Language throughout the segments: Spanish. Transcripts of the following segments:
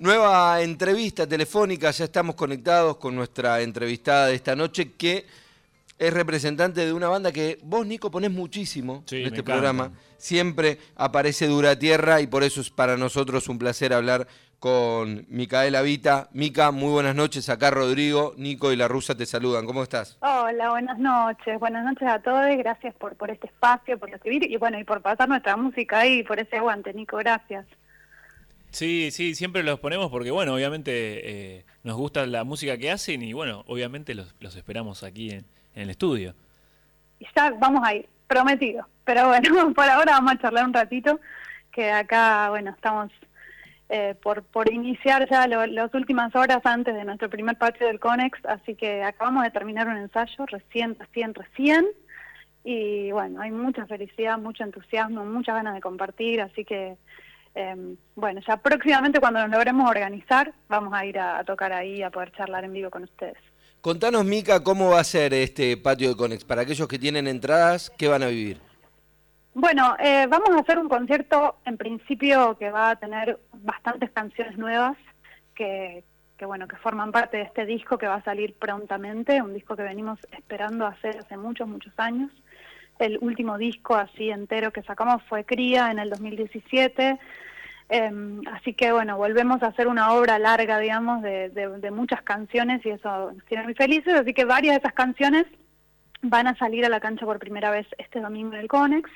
Nueva entrevista telefónica, ya estamos conectados con nuestra entrevistada de esta noche que es representante de una banda que vos, Nico, ponés muchísimo en este programa. Siempre aparece Dura Tierra y por eso es para nosotros un placer hablar con Micaela Vita. Mica, muy buenas noches. Acá Rodrigo, Nico y la rusa te saludan. ¿Cómo estás? Hola, buenas noches. Buenas noches a todos. Gracias por, por este espacio, por recibir y bueno, y por pasar nuestra música ahí, por ese aguante, Nico. Gracias. Sí, sí, siempre los ponemos porque, bueno, obviamente eh, nos gusta la música que hacen y, bueno, obviamente los, los esperamos aquí en, el estudio. Ya vamos a ir, prometido. Pero bueno, por ahora vamos a charlar un ratito, que acá, bueno, estamos eh, por, por iniciar ya las últimas horas antes de nuestro primer patio del CONEX, así que acabamos de terminar un ensayo recién, recién, recién. Y bueno, hay mucha felicidad, mucho entusiasmo, muchas ganas de compartir, así que Em, bueno, ya próximamente cuando nos logremos organizar, vamos a ir a, tocar ahí, a poder charlar en vivo con ustedes. Contanos, Mica, cómo va a ser este patio de Conex. Para aquellos que tienen entradas, ¿qué van a vivir? Bueno, eh, vamos a hacer un concierto en principio que va a tener bastantes canciones nuevas que, que, bueno, que forman parte de este disco que va a salir prontamente, un disco que venimos esperando hacer hace muchos, muchos años. El último disco así entero que sacamos fue Cría en el 2017 Em, así que bueno, volvemos a hacer una obra larga, digamos, de, de, muchas canciones y eso nos tiene muy felices. Así que varias de esas canciones van a salir a la cancha por primera vez este domingo en el Conex.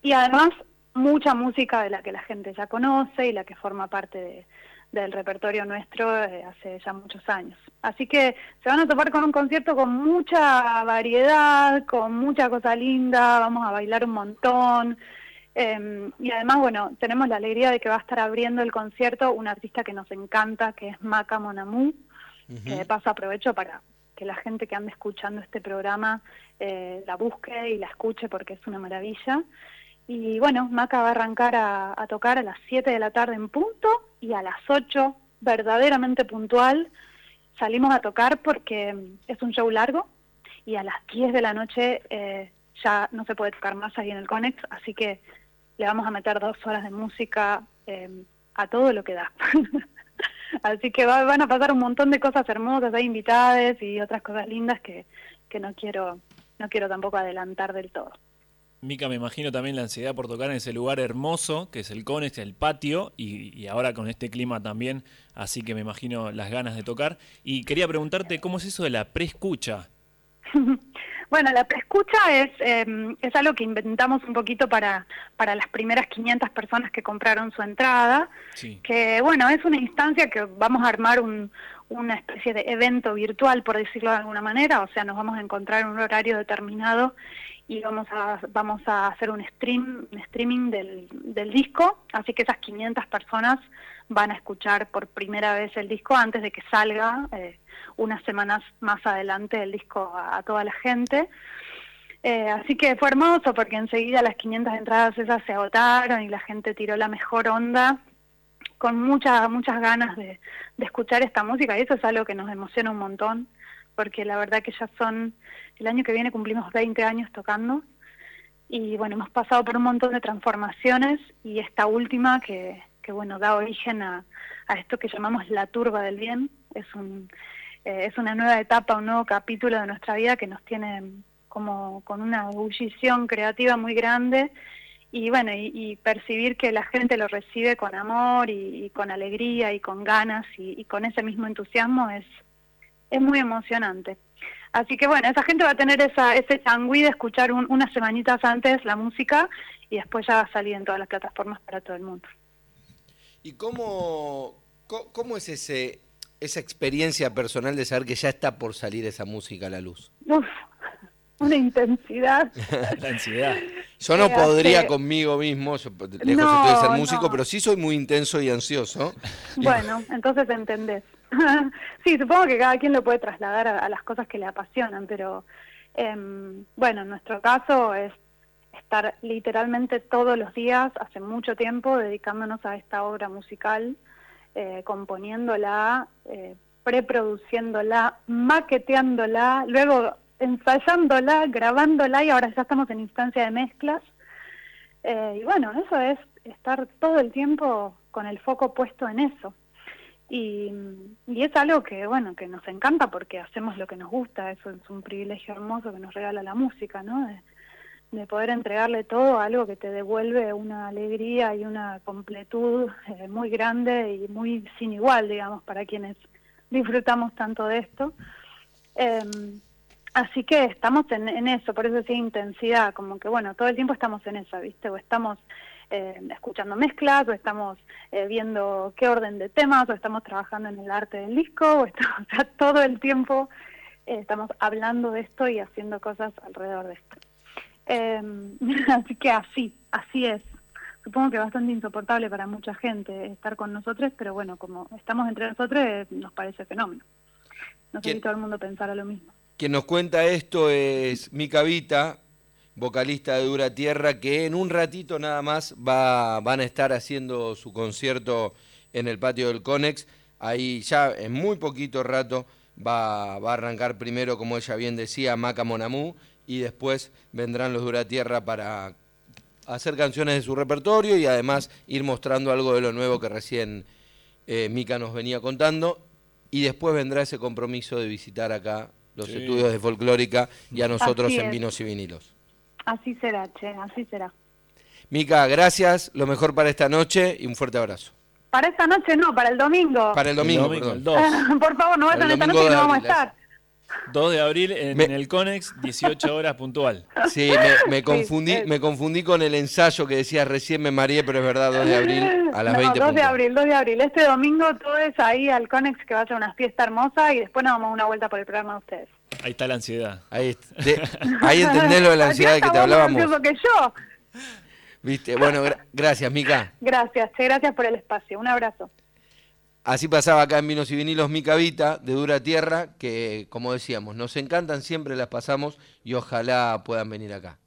Y además mucha música de la que la gente ya conoce y la que forma parte del repertorio nuestro eh, hace ya muchos años. Así que se van a topar con un concierto con mucha variedad, con mucha cosa linda, vamos a bailar un montón. Em, y además, bueno, tenemos la alegría de que va a estar abriendo el concierto un artista que nos encanta, que es Maca Monamú, que de paso aprovecho para que la gente que ande escuchando este programa eh, la busque y la escuche porque es una maravilla. Y bueno, Maca va a arrancar a, tocar a las 7 de la tarde en punto y a las 8, verdaderamente puntual, salimos a tocar porque es un show largo y a las 10 de la noche eh, ya no se puede tocar más ahí en el Conex, así que le vamos a meter dos horas de música em, a todo lo que da. Así que van a pasar un montón de cosas hermosas, hay invitadas y otras cosas lindas que, que no quiero no quiero tampoco adelantar del todo. Mica, me imagino también la ansiedad por tocar en ese lugar hermoso, que es el Conex, el patio, y, y, ahora con este clima también, así que me imagino las ganas de tocar. Y quería preguntarte, ¿cómo es eso de la preescucha? Bueno, la preescucha es, em, es algo que inventamos un poquito para, para las primeras 500 personas que compraron su entrada, que bueno, es una instancia que vamos a armar un, una especie de evento virtual, por decirlo de alguna manera, o sea, nos vamos a encontrar en un horario determinado y vamos a, vamos a hacer un stream, un streaming del, del disco, así que esas 500 personas van a escuchar por primera vez el disco antes de que salga eh, unas semanas más adelante el disco a, toda la gente. Eh, así que fue hermoso porque enseguida las 500 entradas esas se agotaron y la gente tiró la mejor onda con muchas muchas ganas de, de escuchar esta música y eso es algo que nos emociona un montón porque la verdad que ya son, el año que viene cumplimos 20 años tocando y bueno, hemos pasado por un montón de transformaciones y esta última que, que bueno, da origen a, a esto que llamamos la turba del bien, es un eh, es una nueva etapa, un nuevo capítulo de nuestra vida que nos tiene como con una ebullición creativa muy grande y bueno, y, percibir que la gente lo recibe con amor y, con alegría y con ganas y, con ese mismo entusiasmo es, es muy emocionante. Así que bueno, esa gente va a tener esa, ese changüí de escuchar unas semanitas antes la música y después ya va a salir en todas las plataformas para todo el mundo. ¿Y cómo, cómo es ese esa experiencia personal de saber que ya está por salir esa música a la luz? Uf, una intensidad. la ansiedad. Yo no podría conmigo mismo, lejos estoy de ser músico, pero sí soy muy intenso y ansioso. Bueno, entonces entendés. sí, supongo que cada quien lo puede trasladar a, las cosas que le apasionan, pero em, bueno, en nuestro caso es estar literalmente todos los días, hace mucho tiempo, dedicándonos a esta obra musical eh, componiéndola, eh, preproduciéndola, maqueteándola, luego ensayándola, grabándola y ahora ya estamos en instancia de mezclas. Eh, y bueno, eso es estar todo el tiempo con el foco puesto en eso. Y, y, es algo que, bueno, que nos encanta porque hacemos lo que nos gusta, eso es un privilegio hermoso que nos regala la música, ¿no? De, poder entregarle todo algo que te devuelve una alegría y una completud eh, muy grande y muy sin igual, digamos, para quienes disfrutamos tanto de esto. Em, así que estamos en, en eso, por eso decía intensidad, como que, bueno, todo el tiempo estamos en eso, ¿viste? O estamos eh, escuchando mezclas, o estamos eh, viendo qué orden de temas, o estamos trabajando en el arte del disco, o, estamos, o sea, todo el tiempo eh, estamos hablando de esto y haciendo cosas alrededor de esto. Em, así que así, así es. Supongo que bastante insoportable para mucha gente estar con nosotros, pero bueno, como estamos entre nosotros, nos parece fenómeno. No sé si todo el mundo pensara lo mismo. Quien nos cuenta esto es Mica Vita, vocalista de Dura Tierra, que en un ratito nada más va, van a estar haciendo su concierto en el patio del Conex. Ahí ya en muy poquito rato va, a arrancar primero, como ella bien decía, Maca Monamú, y después vendrán los Dura Tierra para hacer canciones de su repertorio y además ir mostrando algo de lo nuevo que recién eh, Mica nos venía contando. Y después vendrá ese compromiso de visitar acá los estudios de folclórica y a nosotros en Vinos y Vinilos. Así será, Che, así será. Mica, gracias, lo mejor para esta noche y un fuerte abrazo. Para esta noche no, para el domingo. Para el domingo, el Por favor, no vayan esta noche y no vamos a estar. 2 de abril en, el Conex, 18 horas puntual. Sí, me, confundí, me confundí con el ensayo que decías recién, me mareé, pero es verdad, 2 de abril a las no, 20. 2 de abril, 2 de abril. Este domingo todo es ahí al Conex que va a ser una fiesta hermosa y después nos vamos a una vuelta por el programa de ustedes. Ahí está la ansiedad. Ahí, ahí entendés lo de la ansiedad de que te hablábamos. Más que yo. Viste, bueno, gracias, Mica. Gracias, gracias por el espacio. Un abrazo. Así pasaba acá en Vinos y Vinilos Mica Vita, de Dura Tierra, que como decíamos, nos encantan, siempre las pasamos y ojalá puedan venir acá.